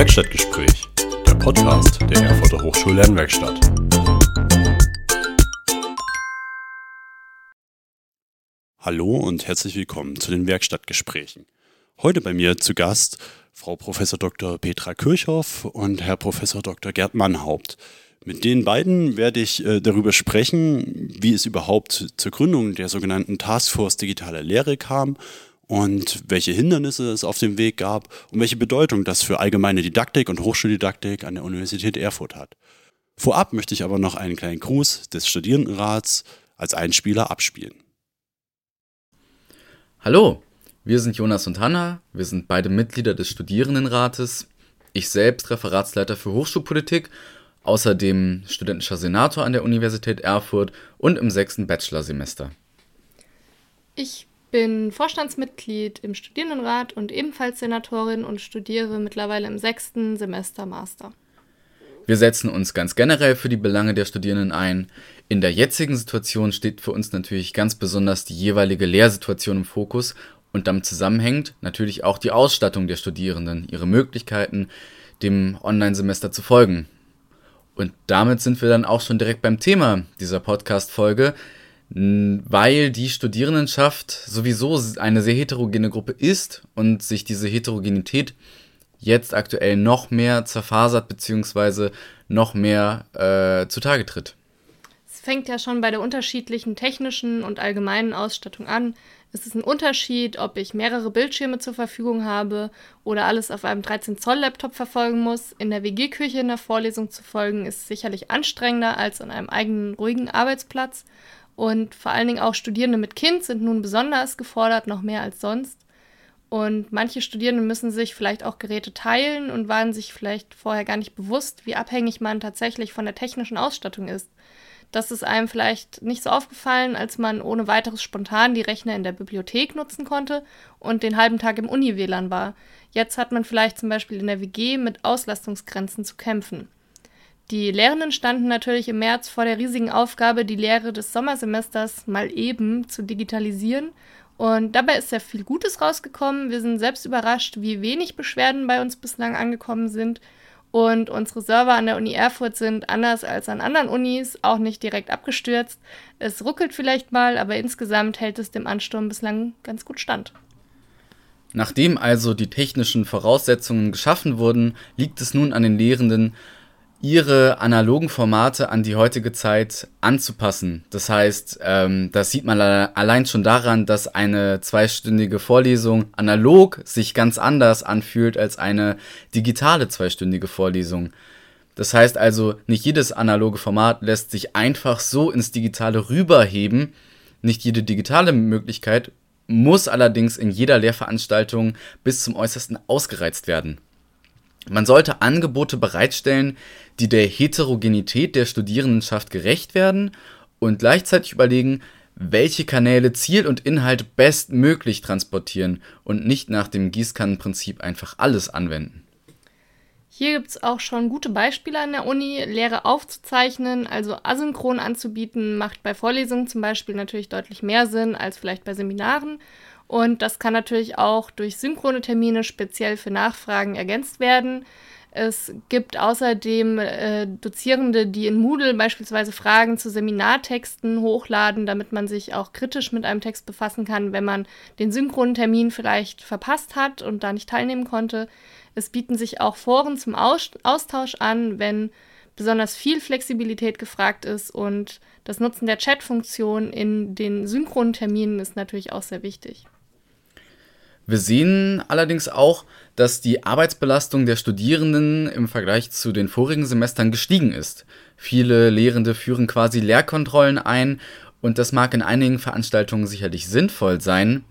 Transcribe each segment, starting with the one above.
Werkstattgespräch, der Podcast der Erfurter Hochschullernwerkstatt. Hallo und herzlich willkommen zu den Werkstattgesprächen. Heute bei mir zu Gast Frau Prof. Dr. Petra Kirchhoff und Herr Prof. Dr. Gerd Mannhaupt. Mit den beiden werde ich äh, darüber sprechen, wie es überhaupt zur Gründung der sogenannten Taskforce Digitale Lehre kam und welche Hindernisse es auf dem Weg gab und welche Bedeutung das für allgemeine Didaktik und Hochschuldidaktik an der Universität Erfurt hat. Vorab möchte ich aber noch einen kleinen Gruß des Studierendenrats als Einspieler abspielen. Hallo, wir sind Jonas und Hanna, wir sind beide Mitglieder des Studierendenrates. Ich selbst Referatsleiter für Hochschulpolitik, außerdem studentischer Senator an der Universität Erfurt und im sechsten Bachelorsemester. Ich bin Vorstandsmitglied im Studierendenrat und ebenfalls Senatorin und studiere mittlerweile im sechsten Semester Master. Wir setzen uns ganz generell für die Belange der Studierenden ein. In der jetzigen Situation steht für uns natürlich ganz besonders die jeweilige Lehrsituation im Fokus und damit zusammenhängt natürlich auch die Ausstattung der Studierenden, ihre Möglichkeiten, dem Online-Semester zu folgen. Und damit sind wir dann auch schon direkt beim Thema dieser Podcast-Folge, weil die Studierendenschaft sowieso eine sehr heterogene Gruppe ist und sich diese Heterogenität jetzt aktuell noch mehr zerfasert bzw. noch mehr äh, zutage tritt. Es fängt ja schon bei der unterschiedlichen technischen und allgemeinen Ausstattung an. Es ist ein Unterschied, ob ich mehrere Bildschirme zur Verfügung habe oder alles auf einem 13-Zoll-Laptop verfolgen muss. In der WG-Küche in der Vorlesung zu folgen, ist sicherlich anstrengender als an einem eigenen ruhigen Arbeitsplatz. Und vor allen Dingen auch Studierende mit Kind sind nun besonders gefordert, noch mehr als sonst. Und manche Studierende müssen sich vielleicht auch Geräte teilen und waren sich vielleicht vorher gar nicht bewusst, wie abhängig man tatsächlich von der technischen Ausstattung ist. Das ist einem vielleicht nicht so aufgefallen, als man ohne weiteres spontan die Rechner in der Bibliothek nutzen konnte und den halben Tag im Uni-WLAN war. Jetzt hat man vielleicht zum Beispiel in der WG mit Auslastungsgrenzen zu kämpfen. Die Lehrenden standen natürlich im März vor der riesigen Aufgabe, die Lehre des Sommersemesters mal eben zu digitalisieren. Und dabei ist sehr viel Gutes rausgekommen. Wir sind selbst überrascht, wie wenig Beschwerden bei uns bislang angekommen sind. Und unsere Server an der Uni Erfurt sind anders als an anderen Unis auch nicht direkt abgestürzt. Es ruckelt vielleicht mal, aber insgesamt hält es dem Ansturm bislang ganz gut stand. Nachdem also die technischen Voraussetzungen geschaffen wurden, liegt es nun an den Lehrenden, ihre analogen Formate an die heutige Zeit anzupassen. Das heißt, ähm, das sieht man allein schon daran, dass eine zweistündige Vorlesung analog sich ganz anders anfühlt als eine digitale zweistündige Vorlesung. Das heißt also, nicht jedes analoge Format lässt sich einfach so ins Digitale rüberheben. Nicht jede digitale Möglichkeit muss allerdings in jeder Lehrveranstaltung bis zum Äußersten ausgereizt werden. Man sollte Angebote bereitstellen, die der Heterogenität der Studierendenschaft gerecht werden und gleichzeitig überlegen, welche Kanäle Ziel und Inhalt bestmöglich transportieren und nicht nach dem Gießkannenprinzip einfach alles anwenden. Hier gibt es auch schon gute Beispiele an der Uni. Lehre aufzuzeichnen, also asynchron anzubieten, macht bei Vorlesungen zum Beispiel natürlich deutlich mehr Sinn als vielleicht bei Seminaren. Und das kann natürlich auch durch synchrone Termine speziell für Nachfragen ergänzt werden. Es gibt außerdem äh, Dozierende, die in Moodle beispielsweise Fragen zu Seminartexten hochladen, damit man sich auch kritisch mit einem Text befassen kann, wenn man den synchronen Termin vielleicht verpasst hat und da nicht teilnehmen konnte. Es bieten sich auch Foren zum Aus Austausch an, wenn besonders viel Flexibilität gefragt ist und das Nutzen der Chat-Funktion in den synchronen Terminen ist natürlich auch sehr wichtig. Wir sehen allerdings auch, dass die Arbeitsbelastung der Studierenden im Vergleich zu den vorigen Semestern gestiegen ist. Viele Lehrende führen quasi Lehrkontrollen ein und das mag in einigen Veranstaltungen sicherlich sinnvoll sein.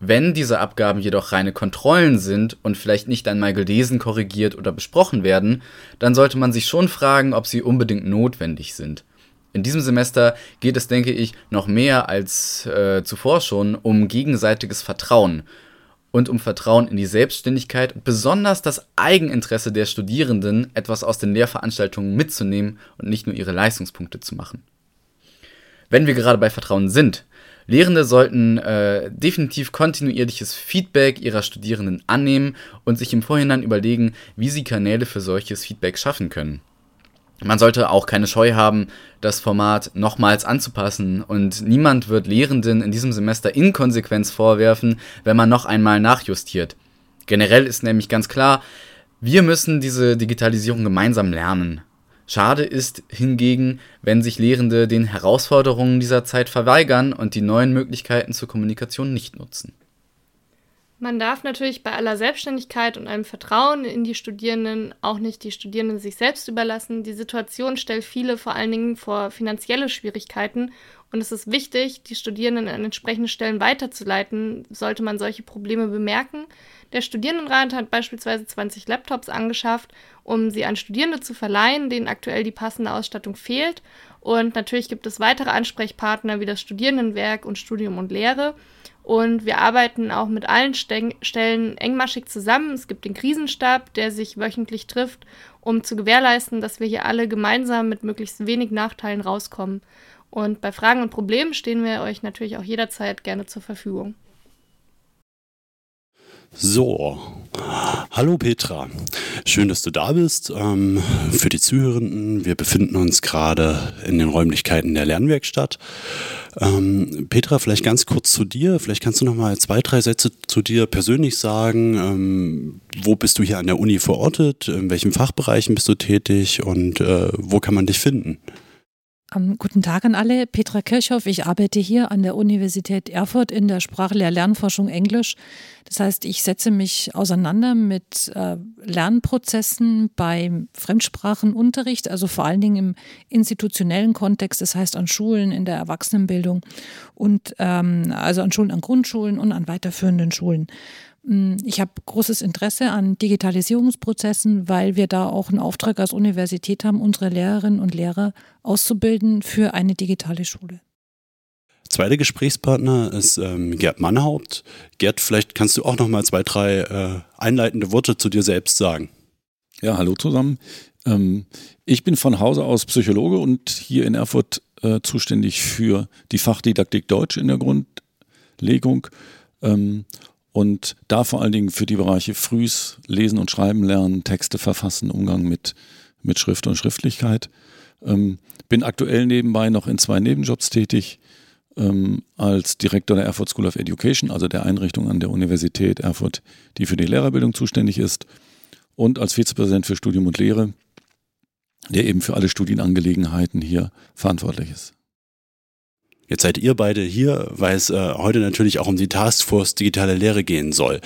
Wenn diese Abgaben jedoch reine Kontrollen sind und vielleicht nicht einmal gelesen, korrigiert oder besprochen werden, dann sollte man sich schon fragen, ob sie unbedingt notwendig sind. In diesem Semester geht es, denke ich, noch mehr als äh, zuvor schon um gegenseitiges Vertrauen und um Vertrauen in die Selbstständigkeit und besonders das Eigeninteresse der Studierenden, etwas aus den Lehrveranstaltungen mitzunehmen und nicht nur ihre Leistungspunkte zu machen. Wenn wir gerade bei Vertrauen sind, Lehrende sollten äh, definitiv kontinuierliches Feedback ihrer Studierenden annehmen und sich im Vorhinein überlegen, wie sie Kanäle für solches Feedback schaffen können. Man sollte auch keine Scheu haben, das Format nochmals anzupassen und niemand wird Lehrenden in diesem Semester Inkonsequenz vorwerfen, wenn man noch einmal nachjustiert. Generell ist nämlich ganz klar, wir müssen diese Digitalisierung gemeinsam lernen. Schade ist hingegen, wenn sich Lehrende den Herausforderungen dieser Zeit verweigern und die neuen Möglichkeiten zur Kommunikation nicht nutzen. Man darf natürlich bei aller Selbstständigkeit und einem Vertrauen in die Studierenden auch nicht die Studierenden sich selbst überlassen. Die Situation stellt viele vor allen Dingen vor finanzielle Schwierigkeiten und es ist wichtig, die Studierenden an entsprechende Stellen weiterzuleiten, sollte man solche Probleme bemerken. Der Studierendenrat hat beispielsweise 20 Laptops angeschafft, um sie an Studierende zu verleihen, denen aktuell die passende Ausstattung fehlt. Und natürlich gibt es weitere Ansprechpartner wie das Studierendenwerk und Studium und Lehre. Und wir arbeiten auch mit allen Stellen engmaschig zusammen. Es gibt den Krisenstab, der sich wöchentlich trifft, um zu gewährleisten, dass wir hier alle gemeinsam mit möglichst wenig Nachteilen rauskommen. Und bei Fragen und Problemen stehen wir euch natürlich auch jederzeit gerne zur Verfügung. So, hallo Petra, schön, dass du da bist. Ähm, für die Zuhörenden, wir befinden uns gerade in den Räumlichkeiten der Lernwerkstatt. Ähm, Petra, vielleicht ganz kurz zu dir. Vielleicht kannst du noch mal zwei, drei Sätze zu dir persönlich sagen. Ähm, wo bist du hier an der Uni verortet? In welchen Fachbereichen bist du tätig und äh, wo kann man dich finden? Um, guten Tag an alle. Petra Kirchhoff. Ich arbeite hier an der Universität Erfurt in der Sprachlehr-Lernforschung Englisch. Das heißt, ich setze mich auseinander mit äh, Lernprozessen beim Fremdsprachenunterricht, also vor allen Dingen im institutionellen Kontext, das heißt an Schulen in der Erwachsenenbildung und ähm, also an Schulen, an Grundschulen und an weiterführenden Schulen. Hm, ich habe großes Interesse an Digitalisierungsprozessen, weil wir da auch einen Auftrag als Universität haben, unsere Lehrerinnen und Lehrer auszubilden für eine digitale Schule. Zweiter Gesprächspartner ist ähm, Gerd Mannhaupt. Gerd, vielleicht kannst du auch noch mal zwei, drei äh, einleitende Worte zu dir selbst sagen. Ja, hallo zusammen. Ähm, ich bin von Hause aus Psychologe und hier in Erfurt äh, zuständig für die Fachdidaktik Deutsch in der Grundlegung. Ähm, und da vor allen Dingen für die Bereiche Frühs, Lesen und Schreiben lernen, Texte verfassen, Umgang mit, mit Schrift und Schriftlichkeit. Ähm, bin aktuell nebenbei noch in zwei Nebenjobs tätig, ähm, als Direktor der Erfurt School of Education, also der Einrichtung an der Universität Erfurt, die für die Lehrerbildung zuständig ist, und als Vizepräsident für Studium und Lehre, der eben für alle Studienangelegenheiten hier verantwortlich ist. Jetzt seid ihr beide hier, weil es äh, heute natürlich auch um die Taskforce digitale Lehre gehen soll.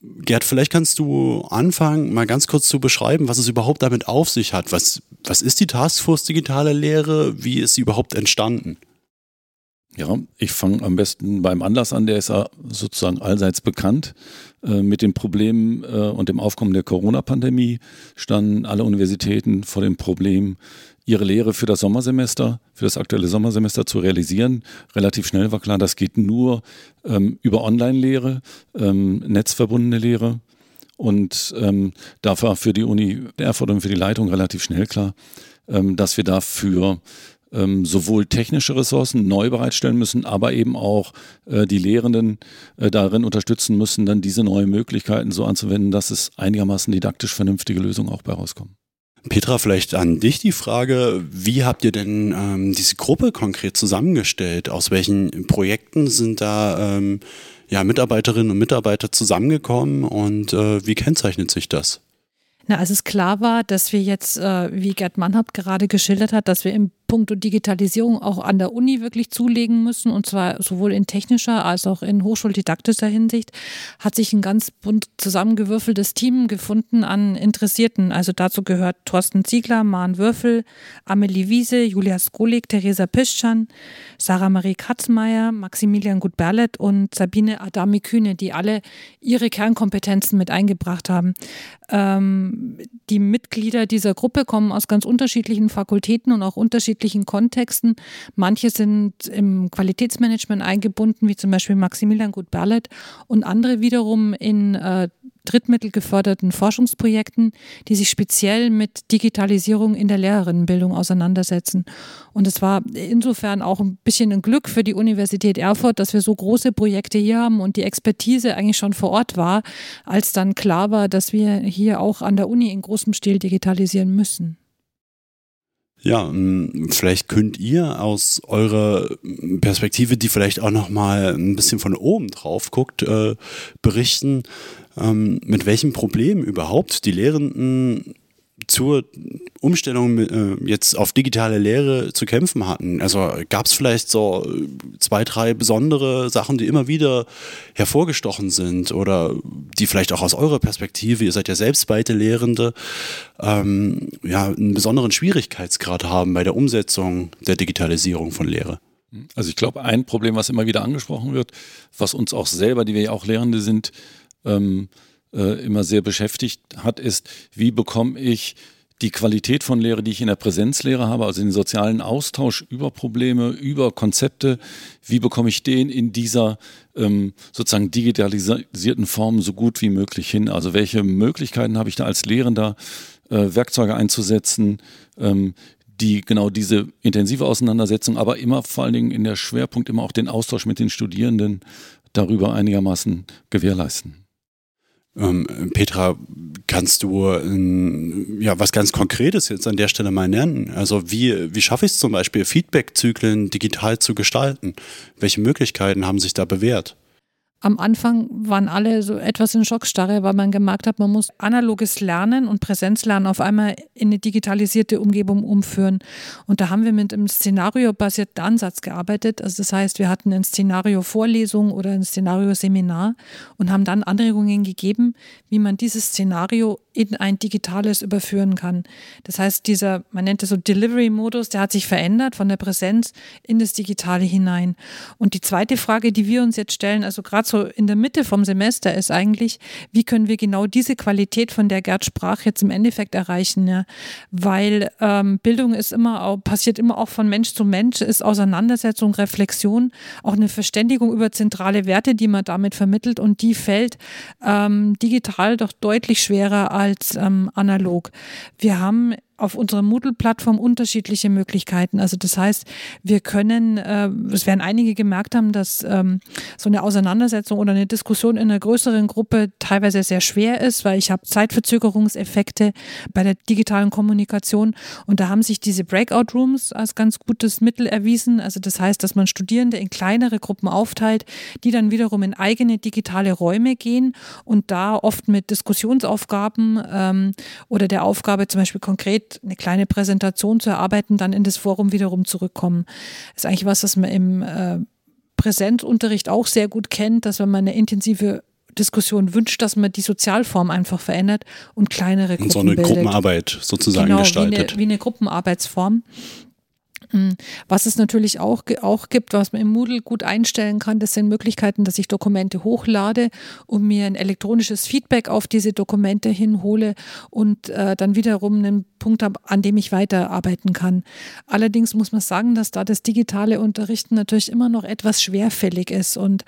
Gerd, vielleicht kannst du anfangen, mal ganz kurz zu beschreiben, was es überhaupt damit auf sich hat. Was, was ist die Taskforce digitale Lehre? Wie ist sie überhaupt entstanden? Ja, ich fange am besten beim Anlass an, der ist ja sozusagen allseits bekannt. Äh, mit dem Problem äh, und dem Aufkommen der Corona-Pandemie standen alle Universitäten vor dem Problem, ihre Lehre für das Sommersemester, für das aktuelle Sommersemester zu realisieren. Relativ schnell war klar, das geht nur ähm, über Online-Lehre, ähm, netzverbundene Lehre. Und ähm, da war für die Uni Erfurt und für die Leitung relativ schnell klar, ähm, dass wir dafür ähm, sowohl technische Ressourcen neu bereitstellen müssen, aber eben auch äh, die Lehrenden äh, darin unterstützen müssen, dann diese neuen Möglichkeiten so anzuwenden, dass es einigermaßen didaktisch vernünftige Lösungen auch bei rauskommen. Petra, vielleicht an dich die Frage, wie habt ihr denn ähm, diese Gruppe konkret zusammengestellt? Aus welchen Projekten sind da ähm, ja, Mitarbeiterinnen und Mitarbeiter zusammengekommen und äh, wie kennzeichnet sich das? Na, als es klar war, dass wir jetzt, äh, wie Gerd Mannhaupt gerade geschildert hat, dass wir im puncto Digitalisierung auch an der Uni wirklich zulegen müssen, und zwar sowohl in technischer als auch in hochschuldidaktischer Hinsicht, hat sich ein ganz bunt zusammengewürfeltes Team gefunden an Interessierten. Also dazu gehört Thorsten Ziegler, Maren Würfel, Amelie Wiese, Julia Skolik, Theresa Pischan, Sarah Marie Katzmeier, Maximilian Gutberlet und Sabine Adami-Kühne, die alle ihre Kernkompetenzen mit eingebracht haben. Ähm, die Mitglieder dieser Gruppe kommen aus ganz unterschiedlichen Fakultäten und auch unterschiedlichen Kontexten. Manche sind im Qualitätsmanagement eingebunden, wie zum Beispiel Maximilian Gut-Berlet, und andere wiederum in äh, drittmittelgeförderten Forschungsprojekten, die sich speziell mit Digitalisierung in der Lehrerinnenbildung auseinandersetzen. Und es war insofern auch ein bisschen ein Glück für die Universität Erfurt, dass wir so große Projekte hier haben und die Expertise eigentlich schon vor Ort war, als dann klar war, dass wir hier auch an der Uni in großem Stil digitalisieren müssen. Ja, ähm, vielleicht könnt ihr aus eurer Perspektive, die vielleicht auch noch mal ein bisschen von oben drauf guckt, äh, berichten, ähm, mit welchem Problem überhaupt die Lehrenden zur Umstellung äh, jetzt auf digitale Lehre zu kämpfen hatten. Also gab es vielleicht so zwei, drei besondere Sachen, die immer wieder hervorgestochen sind oder die vielleicht auch aus eurer Perspektive, ihr seid ja selbst beide Lehrende, ähm, ja, einen besonderen Schwierigkeitsgrad haben bei der Umsetzung der Digitalisierung von Lehre. Also ich glaube, ein Problem, was immer wieder angesprochen wird, was uns auch selber, die wir ja auch Lehrende sind, ähm, äh, immer sehr beschäftigt hat, ist, wie bekomme ich die Qualität von Lehre, die ich in der Präsenzlehre habe, also den sozialen Austausch über Probleme, über Konzepte, wie bekomme ich den in dieser ähm, sozusagen digitalisierten Form so gut wie möglich hin? Also welche Möglichkeiten habe ich da als Lehrender, äh, Werkzeuge einzusetzen, ähm, die genau diese intensive Auseinandersetzung, aber immer vor allen Dingen in der Schwerpunkt immer auch den Austausch mit den Studierenden darüber einigermaßen gewährleisten. Ähm, Petra, kannst du ähm, ja was ganz Konkretes jetzt an der Stelle mal nennen? Also wie, wie schaffe ich es zum Beispiel, Feedback-Zyklen digital zu gestalten? Welche Möglichkeiten haben sich da bewährt? Am Anfang waren alle so etwas in Schockstarre, weil man gemerkt hat, man muss analoges Lernen und Präsenzlernen auf einmal in eine digitalisierte Umgebung umführen. Und da haben wir mit einem szenariobasierten Ansatz gearbeitet. Also das heißt, wir hatten ein Szenario-Vorlesung oder ein Szenario-Seminar und haben dann Anregungen gegeben, wie man dieses Szenario in ein digitales überführen kann. Das heißt, dieser, man nennt es so Delivery-Modus, der hat sich verändert von der Präsenz in das Digitale hinein. Und die zweite Frage, die wir uns jetzt stellen, also gerade so in der Mitte vom Semester, ist eigentlich, wie können wir genau diese Qualität, von der Gerd sprach, jetzt im Endeffekt erreichen? Ja? Weil ähm, Bildung ist immer auch, passiert immer auch von Mensch zu Mensch, ist Auseinandersetzung, Reflexion, auch eine Verständigung über zentrale Werte, die man damit vermittelt und die fällt ähm, digital doch deutlich schwerer als ähm, analog. Wir haben auf unserer Moodle-Plattform unterschiedliche Möglichkeiten. Also das heißt, wir können, äh, es werden einige gemerkt haben, dass ähm, so eine Auseinandersetzung oder eine Diskussion in einer größeren Gruppe teilweise sehr schwer ist, weil ich habe Zeitverzögerungseffekte bei der digitalen Kommunikation und da haben sich diese Breakout Rooms als ganz gutes Mittel erwiesen. Also das heißt, dass man Studierende in kleinere Gruppen aufteilt, die dann wiederum in eigene digitale Räume gehen und da oft mit Diskussionsaufgaben ähm, oder der Aufgabe zum Beispiel konkret eine kleine Präsentation zu erarbeiten, dann in das Forum wiederum zurückkommen. Das ist eigentlich was, was man im äh, Präsenzunterricht auch sehr gut kennt, dass wenn man eine intensive Diskussion wünscht, dass man die Sozialform einfach verändert und kleinere Gruppen und so eine bildet. Gruppenarbeit sozusagen genau, gestaltet. Wie eine, wie eine Gruppenarbeitsform. Hm. Was es natürlich auch, auch gibt, was man im Moodle gut einstellen kann, das sind Möglichkeiten, dass ich Dokumente hochlade und mir ein elektronisches Feedback auf diese Dokumente hinhole und äh, dann wiederum einen Punkt habe, an dem ich weiterarbeiten kann. Allerdings muss man sagen, dass da das digitale Unterrichten natürlich immer noch etwas schwerfällig ist und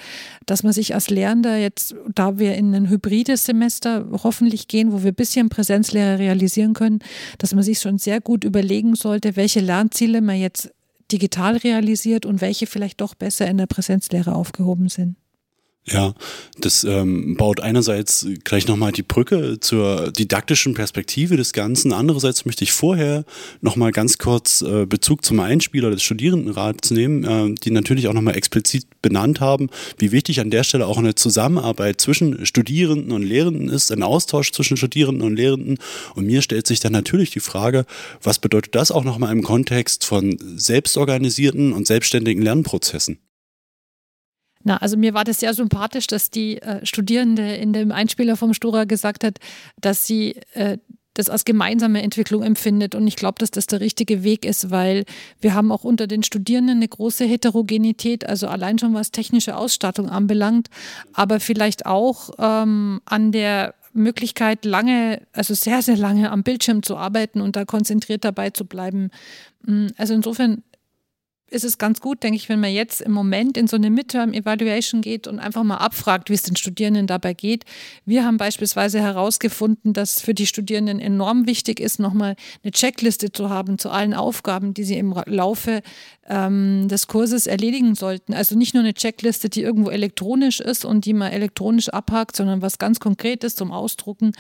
dass man sich als Lehrender jetzt, da wir in ein hybrides Semester hoffentlich gehen, wo wir ein bisschen Präsenzlehre realisieren können, dass man sich schon sehr gut überlegen sollte, welche Lernziele man jetzt digital realisiert und welche vielleicht doch besser in der Präsenzlehre aufgehoben sind. Ja, das ähm, baut einerseits gleich nochmal die Brücke zur didaktischen Perspektive des Ganzen. Andererseits möchte ich vorher nochmal ganz kurz äh, Bezug zum Einspieler des Studierendenrats nehmen, äh, die natürlich auch nochmal explizit benannt haben, wie wichtig an der Stelle auch eine Zusammenarbeit zwischen Studierenden und Lehrenden ist, ein Austausch zwischen Studierenden und Lehrenden. Und mir stellt sich dann natürlich die Frage, was bedeutet das auch nochmal im Kontext von selbstorganisierten und selbstständigen Lernprozessen? Na, also mir war das sehr sympathisch, dass die äh, Studierende in dem Einspieler vom Stora gesagt hat, dass sie äh, das als gemeinsame Entwicklung empfindet. Und ich glaube, dass das der richtige Weg ist, weil wir haben auch unter den Studierenden eine große Heterogenität, also allein schon was technische Ausstattung anbelangt, aber vielleicht auch ähm, an der Möglichkeit, lange, also sehr, sehr lange am Bildschirm zu arbeiten und da konzentriert dabei zu bleiben. Mm, also insofern ist es ganz gut, denke ich, wenn man jetzt im Moment in so eine Midterm-Evaluation geht und einfach mal abfragt, wie es den Studierenden dabei geht. Wir haben beispielsweise herausgefunden, dass für die Studierenden enorm wichtig ist, nochmal eine Checkliste zu haben zu allen Aufgaben, die sie im Laufe ähm, des Kurses erledigen sollten. Also nicht nur eine Checkliste, die irgendwo elektronisch ist und die man elektronisch abhakt, sondern was ganz Konkretes zum Ausdrucken.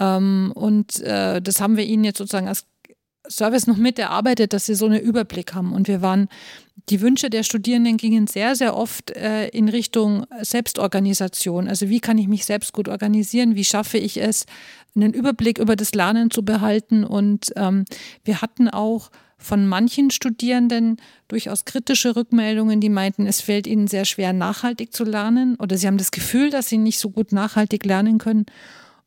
Ähm, und äh, das haben wir ihnen jetzt sozusagen als Service noch mit erarbeitet, dass sie so einen Überblick haben. Und wir waren, die Wünsche der Studierenden gingen sehr, sehr oft äh, in Richtung Selbstorganisation. Also wie kann ich mich selbst gut organisieren? Wie schaffe ich es, einen Überblick über das Lernen zu behalten? Und ähm, wir hatten auch von manchen Studierenden durchaus kritische Rückmeldungen, die meinten, es fällt ihnen sehr schwer, nachhaltig zu lernen oder sie haben das Gefühl, dass sie nicht so gut nachhaltig lernen können.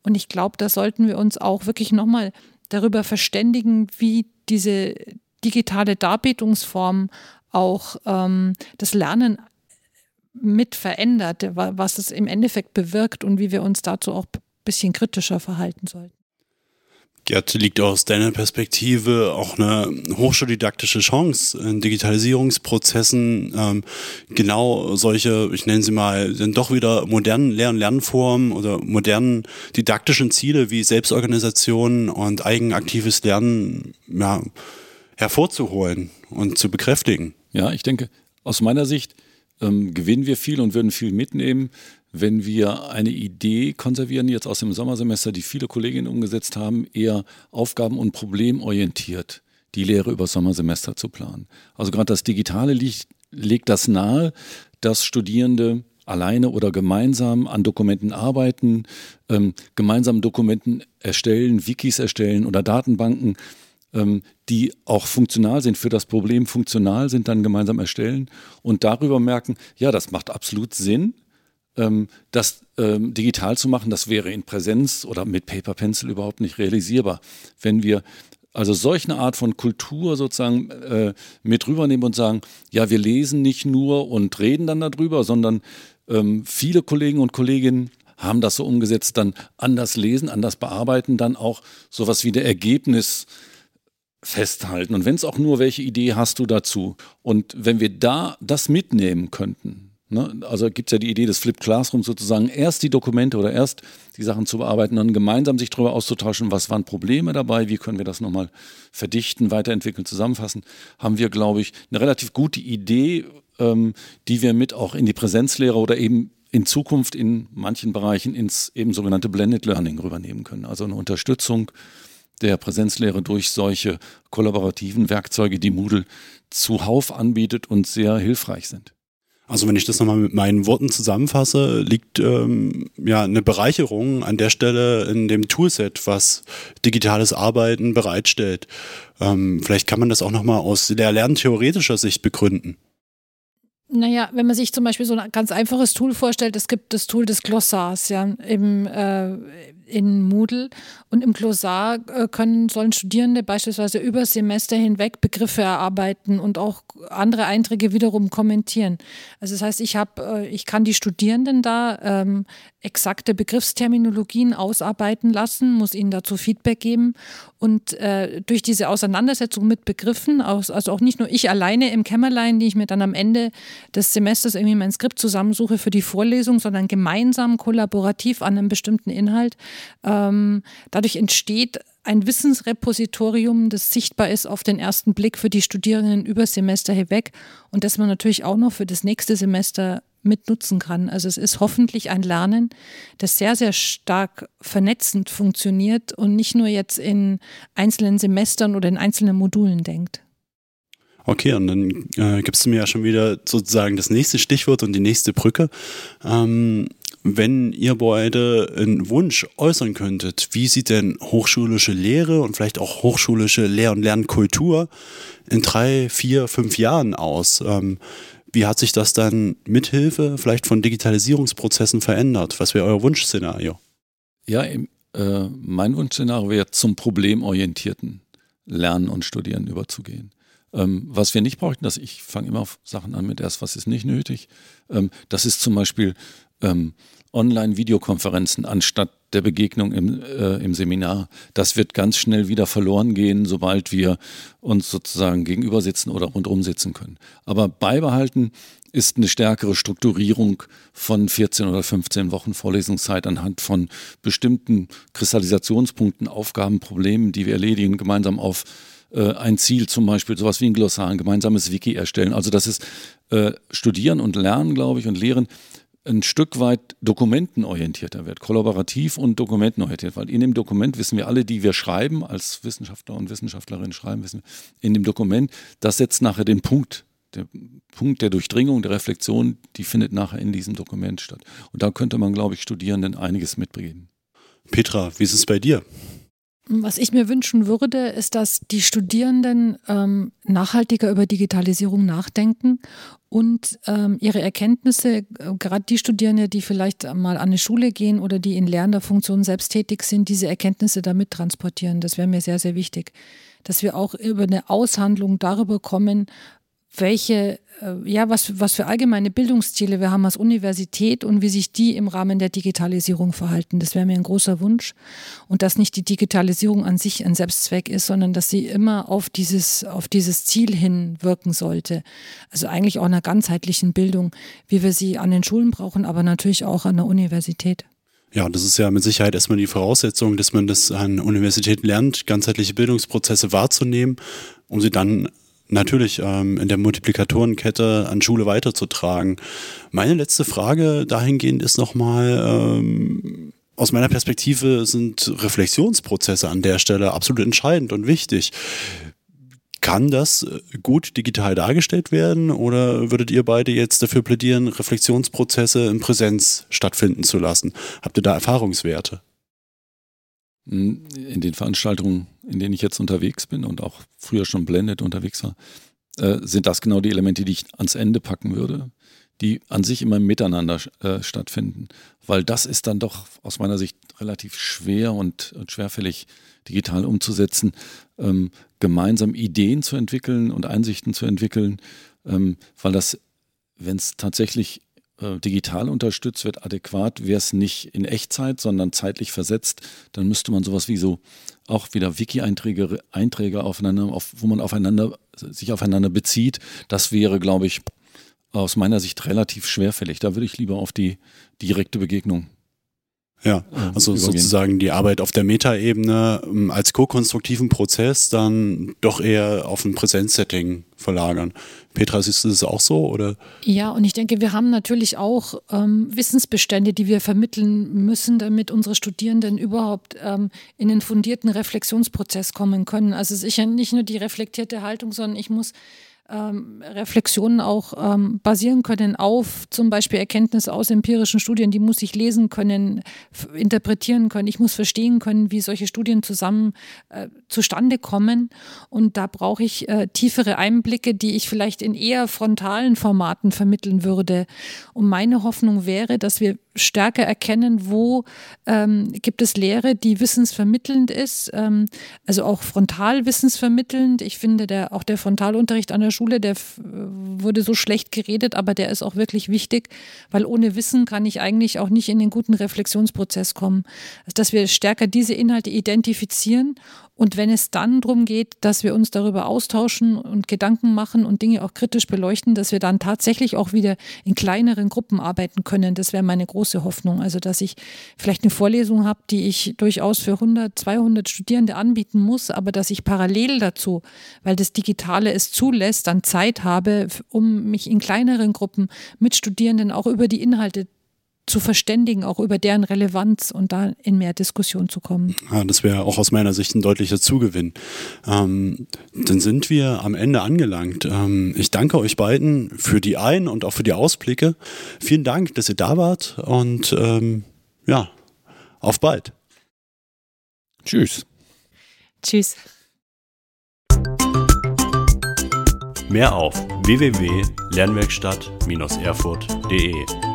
Und ich glaube, da sollten wir uns auch wirklich nochmal darüber verständigen, wie diese digitale Darbietungsform auch ähm, das Lernen mit verändert, was es im Endeffekt bewirkt und wie wir uns dazu auch ein bisschen kritischer verhalten sollten. Gerd, liegt aus deiner Perspektive auch eine hochschuldidaktische Chance in Digitalisierungsprozessen, ähm, genau solche, ich nenne sie mal, dann doch wieder modernen Lehr- und Lernformen oder modernen didaktischen Ziele wie Selbstorganisation und eigenaktives Lernen ja, hervorzuholen und zu bekräftigen? Ja, ich denke, aus meiner Sicht ähm, gewinnen wir viel und würden viel mitnehmen, wenn wir eine Idee konservieren, jetzt aus dem Sommersemester, die viele Kolleginnen umgesetzt haben, eher aufgaben- und problemorientiert die Lehre über Sommersemester zu planen. Also gerade das Digitale liegt, legt das nahe, dass Studierende alleine oder gemeinsam an Dokumenten arbeiten, ähm, gemeinsam Dokumenten erstellen, Wikis erstellen oder Datenbanken, ähm, die auch funktional sind, für das Problem funktional sind, dann gemeinsam erstellen und darüber merken, ja, das macht absolut Sinn das ähm, digital zu machen, das wäre in Präsenz oder mit Paper Pencil überhaupt nicht realisierbar. Wenn wir also solch eine Art von Kultur sozusagen äh, mit rübernehmen und sagen, ja, wir lesen nicht nur und reden dann darüber, sondern ähm, viele Kollegen und Kolleginnen haben das so umgesetzt, dann anders lesen, anders bearbeiten, dann auch sowas wie der Ergebnis festhalten. Und wenn es auch nur, welche Idee hast du dazu? Und wenn wir da das mitnehmen könnten, Ne? Also gibt es ja die Idee des Flip Classroom sozusagen, erst die Dokumente oder erst die Sachen zu bearbeiten, dann gemeinsam sich darüber auszutauschen, was waren Probleme dabei, wie können wir das nochmal verdichten, weiterentwickeln, zusammenfassen, haben wir, glaube ich, eine relativ gute Idee, ähm, die wir mit auch in die Präsenzlehre oder eben in Zukunft in manchen Bereichen ins eben sogenannte Blended Learning rübernehmen können. Also eine Unterstützung der Präsenzlehre durch solche kollaborativen Werkzeuge, die Moodle zuhauf anbietet und sehr hilfreich sind. Also wenn ich das nochmal mit meinen Worten zusammenfasse, liegt ähm, ja eine Bereicherung an der Stelle in dem Toolset, was digitales Arbeiten bereitstellt. Ähm, vielleicht kann man das auch nochmal aus der lerntheoretischer Sicht begründen. Naja, wenn man sich zum Beispiel so ein ganz einfaches Tool vorstellt, es gibt das Tool des Glossars, ja, im, äh, in Moodle. Und im Glossar äh, können, sollen Studierende beispielsweise über Semester hinweg Begriffe erarbeiten und auch andere Einträge wiederum kommentieren. Also das heißt, ich habe, äh, ich kann die Studierenden da ähm, exakte Begriffsterminologien ausarbeiten lassen, muss ihnen dazu Feedback geben. Und äh, durch diese Auseinandersetzung mit Begriffen, aus, also auch nicht nur ich alleine im Kämmerlein, die ich mir dann am Ende des Semesters irgendwie mein Skript zusammensuche für die Vorlesung, sondern gemeinsam kollaborativ an einem bestimmten Inhalt, ähm, dadurch entsteht ein Wissensrepositorium, das sichtbar ist auf den ersten Blick für die Studierenden über Semester hinweg und das man natürlich auch noch für das nächste Semester mitnutzen kann. Also es ist hoffentlich ein Lernen, das sehr, sehr stark vernetzend funktioniert und nicht nur jetzt in einzelnen Semestern oder in einzelnen Modulen denkt. Okay, und dann äh, gibst du mir ja schon wieder sozusagen das nächste Stichwort und die nächste Brücke. Ähm, wenn ihr beide einen Wunsch äußern könntet, wie sieht denn hochschulische Lehre und vielleicht auch hochschulische Lehr- und Lernkultur in drei, vier, fünf Jahren aus? Ähm, wie hat sich das dann mithilfe vielleicht von Digitalisierungsprozessen verändert? Was wäre euer Wunschszenario? Ja, äh, mein Wunschszenario wäre zum problemorientierten Lernen und Studieren überzugehen. Ähm, was wir nicht bräuchten, dass ich fange immer auf Sachen an mit erst, was ist nicht nötig. Ähm, das ist zum Beispiel ähm, Online-Videokonferenzen anstatt der Begegnung im, äh, im Seminar. Das wird ganz schnell wieder verloren gehen, sobald wir uns sozusagen gegenüber sitzen oder rundum sitzen können. Aber beibehalten ist eine stärkere Strukturierung von 14 oder 15 Wochen Vorlesungszeit anhand von bestimmten Kristallisationspunkten, Aufgaben, Problemen, die wir erledigen, gemeinsam auf äh, ein Ziel, zum Beispiel sowas wie ein Glossar, ein gemeinsames Wiki erstellen. Also das ist äh, Studieren und Lernen, glaube ich, und Lehren ein Stück weit dokumentenorientierter wird, kollaborativ und dokumentenorientiert. Weil in dem Dokument wissen wir alle, die wir schreiben, als Wissenschaftler und Wissenschaftlerinnen schreiben, wissen wir, in dem Dokument, das setzt nachher den Punkt der Punkt der Durchdringung, der Reflexion, die findet nachher in diesem Dokument statt. Und da könnte man, glaube ich, Studierenden einiges mitbringen. Petra, wie ist es bei dir? Was ich mir wünschen würde, ist, dass die Studierenden ähm, nachhaltiger über Digitalisierung nachdenken und ähm, ihre Erkenntnisse, äh, gerade die Studierende, die vielleicht mal an eine Schule gehen oder die in lernender Funktion selbst tätig sind, diese Erkenntnisse damit transportieren. Das wäre mir sehr, sehr wichtig. Dass wir auch über eine Aushandlung darüber kommen, welche, äh, ja, was, was für allgemeine Bildungsziele wir haben als Universität und wie sich die im Rahmen der Digitalisierung verhalten. Das wäre mir ein großer Wunsch. Und dass nicht die Digitalisierung an sich ein Selbstzweck ist, sondern dass sie immer auf dieses, auf dieses Ziel hin wirken sollte. Also eigentlich auch einer ganzheitlichen Bildung, wie wir sie an den Schulen brauchen, aber natürlich auch an der Universität. Ja, das ist ja mit Sicherheit erstmal die Voraussetzung, dass man das an Universitäten lernt, ganzheitliche Bildungsprozesse wahrzunehmen, um sie dann natürlich ähm, in der Multiplikatorenkette an Schule weiterzutragen. Meine letzte Frage dahingehend ist nochmal, ähm, aus meiner Perspektive sind Reflexionsprozesse an der Stelle absolut entscheidend und wichtig. Kann das äh, gut digital dargestellt werden oder würdet ihr beide jetzt dafür plädieren, Reflexionsprozesse in Präsenz stattfinden zu lassen? Habt ihr da Erfahrungswerte? In den Veranstaltungen, in denen ich jetzt unterwegs bin und auch früher schon blendet unterwegs war, äh, sind das genau die Elemente, die ich ans Ende packen würde, die an sich immer miteinander äh, stattfinden. Weil das ist dann doch aus meiner Sicht relativ schwer und, und schwerfällig digital umzusetzen, ähm, gemeinsam Ideen zu entwickeln und Einsichten zu entwickeln, ähm, weil das, wenn es tatsächlich äh, digital unterstützt wird, adäquat, wäre es nicht in Echtzeit, sondern zeitlich versetzt, dann müsste man sowas wie so auch wieder Wiki-Einträge Einträge aufeinander, auf, wo man aufeinander, sich aufeinander bezieht. Das wäre, glaube ich, aus meiner Sicht relativ schwerfällig. Da würde ich lieber auf die direkte Begegnung ja, also übergehen. sozusagen die Arbeit auf der Metaebene ähm, als ko-konstruktiven Prozess dann doch eher auf ein Präsenzsetting verlagern. Petra, siehst du das auch so? Oder? Ja, und ich denke, wir haben natürlich auch ähm, Wissensbestände, die wir vermitteln müssen, damit unsere Studierenden überhaupt ähm, in einen fundierten Reflexionsprozess kommen können. Also sicher nicht nur die reflektierte Haltung, sondern ich muss ähm, Reflexionen auch ähm, basieren können auf zum Beispiel Erkenntnisse aus empirischen Studien. Die muss ich lesen können, interpretieren können. Ich muss verstehen können, wie solche Studien zusammen äh, zustande kommen. Und da brauche ich äh, tiefere Einblicke, die ich vielleicht in eher frontalen Formaten vermitteln würde. Und meine Hoffnung wäre, dass wir stärker erkennen, wo ähm, gibt es Lehre, die wissensvermittelnd ist, ähm, also auch frontal wissensvermittelnd. Ich finde, der, auch der Frontalunterricht an der Schule, der wurde so schlecht geredet, aber der ist auch wirklich wichtig, weil ohne Wissen kann ich eigentlich auch nicht in den guten Reflexionsprozess kommen. Also, dass wir stärker diese Inhalte identifizieren und wenn es dann darum geht, dass wir uns darüber austauschen und Gedanken machen und Dinge auch kritisch beleuchten, dass wir dann tatsächlich auch wieder in kleineren Gruppen arbeiten können, das wäre meine große Hoffnung. Also, dass ich vielleicht eine Vorlesung habe, die ich durchaus für 100, 200 Studierende anbieten muss, aber dass ich parallel dazu, weil das Digitale es zulässt, dann Zeit habe, um mich in kleineren Gruppen mit Studierenden auch über die Inhalte zu verständigen, auch über deren Relevanz und da in mehr Diskussion zu kommen. Ja, das wäre auch aus meiner Sicht ein deutlicher Zugewinn. Ähm, dann sind wir am Ende angelangt. Ähm, ich danke euch beiden für die Ein- und auch für die Ausblicke. Vielen Dank, dass ihr da wart und ähm, ja, auf bald. Tschüss. Tschüss. Mehr auf www.lernwerkstatt-erfurt.de